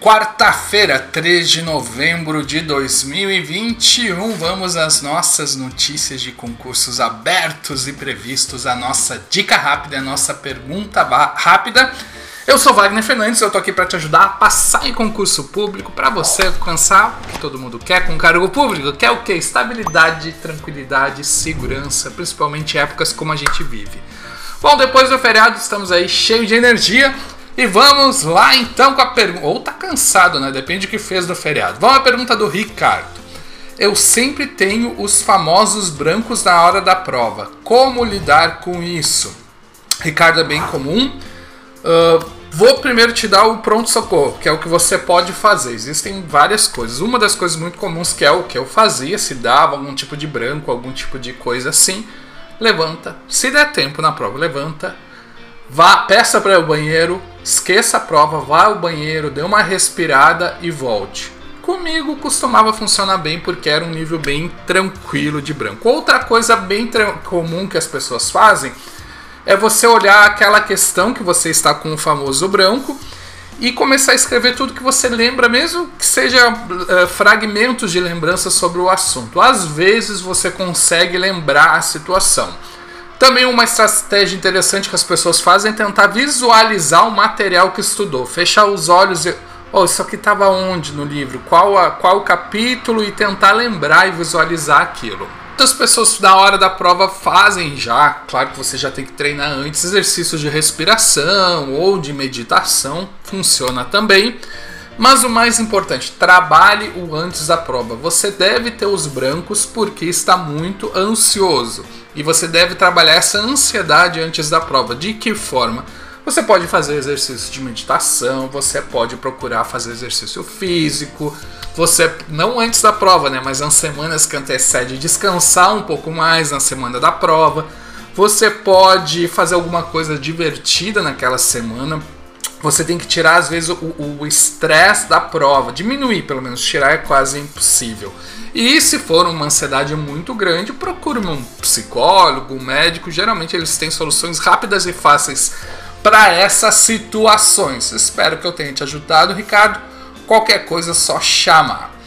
Quarta-feira, 3 de novembro de 2021, vamos às nossas notícias de concursos abertos e previstos, a nossa dica rápida, a nossa pergunta rápida. Eu sou Wagner Fernandes, eu tô aqui para te ajudar a passar em concurso público para você alcançar o que todo mundo quer com cargo público, que é o que? Estabilidade, tranquilidade, segurança, principalmente épocas como a gente vive. Bom, depois do feriado estamos aí cheio de energia e vamos lá então com a pergunta. Ou tá cansado, né? Depende do que fez do feriado. Vamos à pergunta do Ricardo. Eu sempre tenho os famosos brancos na hora da prova. Como lidar com isso? Ricardo é bem comum. Uh, vou primeiro te dar o pronto-socorro, que é o que você pode fazer. Existem várias coisas. Uma das coisas muito comuns que é o que eu fazia, se dava algum tipo de branco, algum tipo de coisa assim, levanta. Se der tempo na prova, levanta, vá, peça para o banheiro, esqueça a prova, vá ao banheiro, dê uma respirada e volte. Comigo costumava funcionar bem porque era um nível bem tranquilo de branco. Outra coisa bem comum que as pessoas fazem é você olhar aquela questão que você está com o famoso branco e começar a escrever tudo que você lembra, mesmo que seja uh, fragmentos de lembrança sobre o assunto. Às vezes você consegue lembrar a situação. Também uma estratégia interessante que as pessoas fazem é tentar visualizar o material que estudou, fechar os olhos e oh, isso aqui estava onde no livro, qual, a, qual o capítulo? E tentar lembrar e visualizar aquilo. Muitas pessoas na hora da prova fazem já, claro que você já tem que treinar antes, exercícios de respiração ou de meditação, funciona também. Mas o mais importante, trabalhe o antes da prova. Você deve ter os brancos porque está muito ansioso. E você deve trabalhar essa ansiedade antes da prova. De que forma? Você pode fazer exercício de meditação, você pode procurar fazer exercício físico, você não antes da prova, né, mas nas semanas que antecede descansar um pouco mais na semana da prova. Você pode fazer alguma coisa divertida naquela semana, você tem que tirar às vezes o estresse da prova, diminuir pelo menos, tirar é quase impossível. E se for uma ansiedade muito grande, procure um psicólogo, um médico, geralmente eles têm soluções rápidas e fáceis para essas situações. Espero que eu tenha te ajudado, Ricardo. Qualquer coisa só chamar.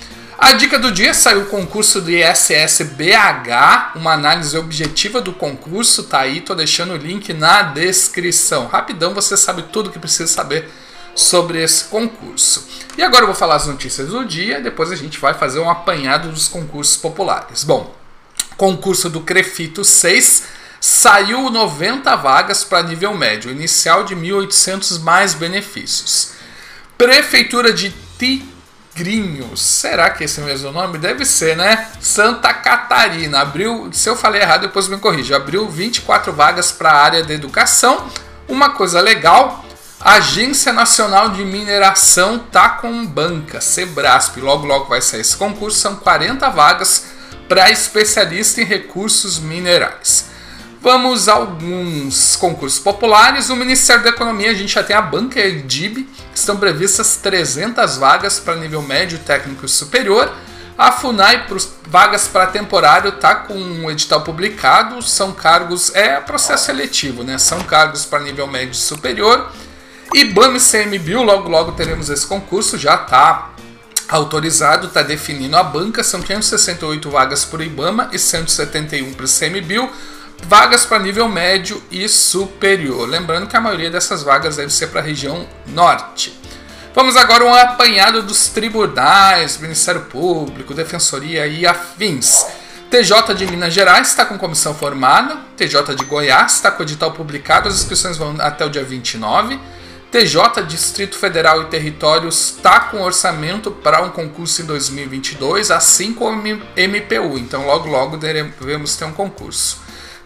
A dica do dia saiu o concurso do ISSBH, uma análise objetiva do concurso, tá aí, tô deixando o link na descrição. Rapidão, você sabe tudo que precisa saber sobre esse concurso. E agora eu vou falar as notícias do dia, depois a gente vai fazer um apanhado dos concursos populares. Bom, concurso do Crefito 6 saiu 90 vagas para nível médio, inicial de 1.800 mais benefícios. Prefeitura de Ti Grinhos. Será que esse mesmo nome? Deve ser, né? Santa Catarina. Abriu, se eu falei errado, depois me corrija. Abriu 24 vagas para a área da educação. Uma coisa legal, a Agência Nacional de Mineração tá com banca, Sebrasp. Logo, logo vai sair esse concurso. São 40 vagas para especialista em recursos minerais. Vamos a alguns concursos populares. O Ministério da Economia, a gente já tem a banca Edib, estão previstas 300 vagas para nível médio, técnico e superior. A FUNAI, vagas para temporário, está com um edital publicado, são cargos, é processo seletivo, né? São cargos para nível médio e superior. IBAMA e CMBio, logo logo teremos esse concurso, já está autorizado, está definindo a banca, são 568 vagas por IBAMA e 171 para o CMBio vagas para nível médio e superior. Lembrando que a maioria dessas vagas deve ser para a região norte. Vamos agora um apanhado dos tribunais, Ministério Público, Defensoria e afins. TJ de Minas Gerais está com comissão formada, TJ de Goiás está com edital publicado, as inscrições vão até o dia 29. TJ Distrito Federal e Territórios está com orçamento para um concurso em 2022, assim como MPU, então logo logo devemos ter um concurso.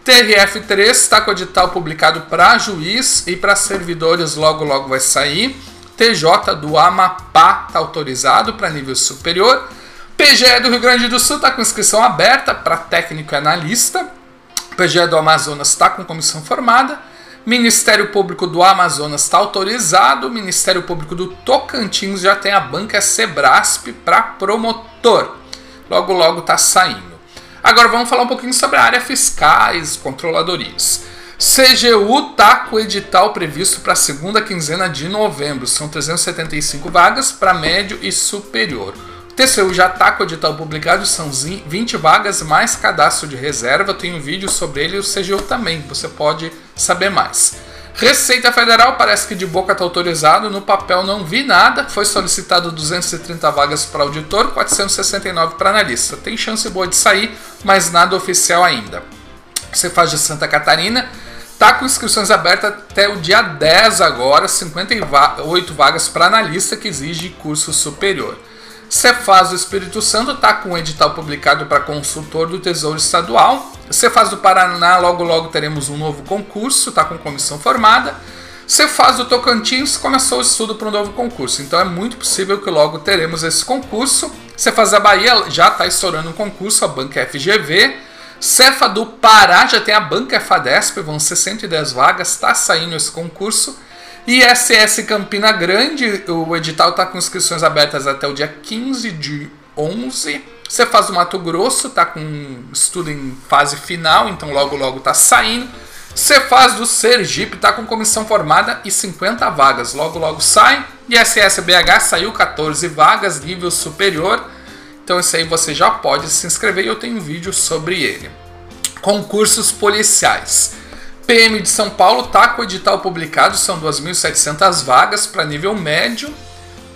TRF3 está com o edital publicado para juiz e para servidores logo logo vai sair. TJ do Amapá está autorizado para nível superior. PGE do Rio Grande do Sul está com inscrição aberta para técnico e analista. PGE do Amazonas está com comissão formada. Ministério Público do Amazonas está autorizado. Ministério Público do Tocantins já tem a banca Sebrasp para promotor. Logo, logo está saindo. Agora vamos falar um pouquinho sobre a área fiscais, controladorias. CGU tá com o edital previsto para a segunda quinzena de novembro. São 375 vagas para médio e superior. O TCU já está com o edital publicado, são 20 vagas mais cadastro de reserva. Tem um vídeo sobre ele e o CGU também, você pode saber mais. Receita Federal parece que de boca está autorizado, no papel não vi nada. Foi solicitado 230 vagas para auditor, 469 para analista. Tem chance boa de sair, mas nada oficial ainda. Você faz de Santa Catarina, Tá com inscrições abertas até o dia 10 agora, 58 vagas para analista que exige curso superior. Cefaz do Espírito Santo está com o edital publicado para consultor do Tesouro Estadual. Cefaz do Paraná, logo logo teremos um novo concurso, está com comissão formada. Cefaz do Tocantins começou o estudo para um novo concurso, então é muito possível que logo teremos esse concurso. Cefaz da Bahia já está estourando um concurso, a banca FGV. Cefa do Pará já tem a banca FADESP, vão ser 110 vagas, está saindo esse concurso. E SS Campina Grande, o edital está com inscrições abertas até o dia 15 de 11. Cefaz do Mato Grosso está com estudo em fase final, então logo logo está saindo. Cefaz do Sergipe está com comissão formada e 50 vagas, logo logo sai. E SS BH saiu 14 vagas, nível superior. Então esse aí você já pode se inscrever e eu tenho um vídeo sobre ele. Concursos policiais. PM de São Paulo está com o edital publicado, são 2.700 vagas para nível médio.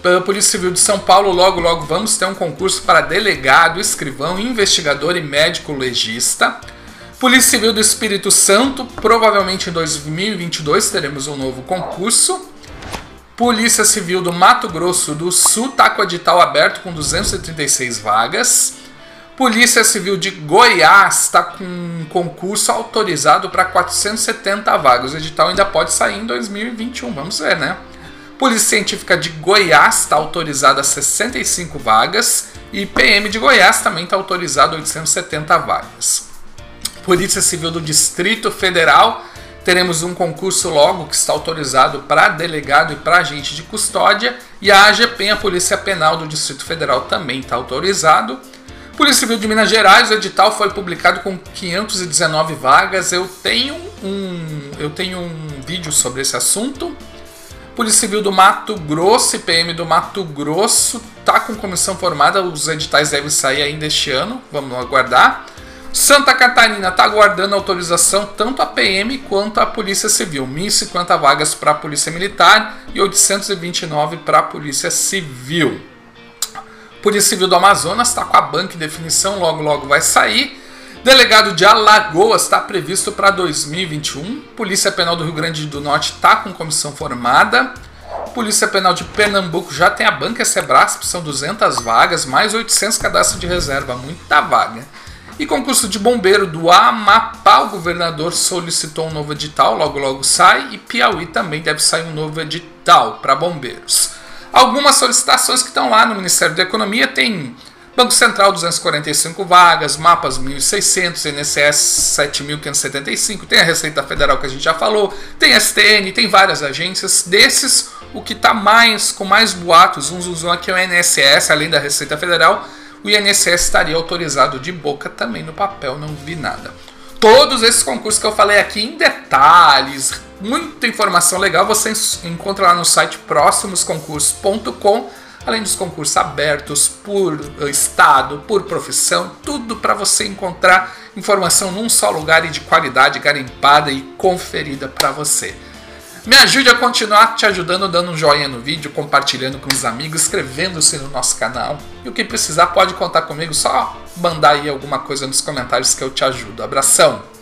Pela Polícia Civil de São Paulo, logo logo vamos ter um concurso para delegado, escrivão, investigador e médico legista. Polícia Civil do Espírito Santo, provavelmente em 2022 teremos um novo concurso. Polícia Civil do Mato Grosso do Sul está com o edital aberto com 236 vagas. Polícia Civil de Goiás está com um concurso autorizado para 470 vagas. O edital ainda pode sair em 2021, vamos ver, né? Polícia Científica de Goiás está autorizada a 65 vagas e PM de Goiás também está autorizado a 870 vagas. Polícia Civil do Distrito Federal teremos um concurso logo que está autorizado para delegado e para agente de custódia, e a AGP, a Polícia Penal do Distrito Federal, também está autorizado. Polícia Civil de Minas Gerais, o edital foi publicado com 519 vagas. Eu tenho um, eu tenho um vídeo sobre esse assunto. Polícia Civil do Mato Grosso e PM do Mato Grosso tá com comissão formada. Os editais devem sair ainda este ano. Vamos aguardar. Santa Catarina está aguardando autorização tanto a PM quanto a Polícia Civil. 1.050 vagas para a Polícia Militar e 829 para a Polícia Civil. Polícia Civil do Amazonas está com a banca em definição, logo logo vai sair. Delegado de Alagoas está previsto para 2021. Polícia Penal do Rio Grande do Norte está com comissão formada. Polícia Penal de Pernambuco já tem a banca Sebrasp, são 200 vagas, mais 800 cadastros de reserva, muita vaga. E concurso de bombeiro do Amapá, o governador solicitou um novo edital, logo logo sai. E Piauí também deve sair um novo edital para bombeiros. Algumas solicitações que estão lá no Ministério da Economia tem Banco Central 245 vagas, Mapas 1600, INSS 7575, tem a Receita Federal que a gente já falou, tem STN, tem várias agências. Desses, o que está mais com mais boatos, uns usam aqui o INSS, além da Receita Federal, o INSS estaria autorizado de boca também no papel, não vi nada. Todos esses concursos que eu falei aqui em detalhes, muita informação legal, você encontra lá no site próximosconcursos.com, além dos concursos abertos por estado, por profissão, tudo para você encontrar informação num só lugar e de qualidade garimpada e conferida para você. Me ajude a continuar te ajudando, dando um joinha no vídeo, compartilhando com os amigos, inscrevendo-se no nosso canal. E o que precisar pode contar comigo, só mandar aí alguma coisa nos comentários que eu te ajudo. Abração!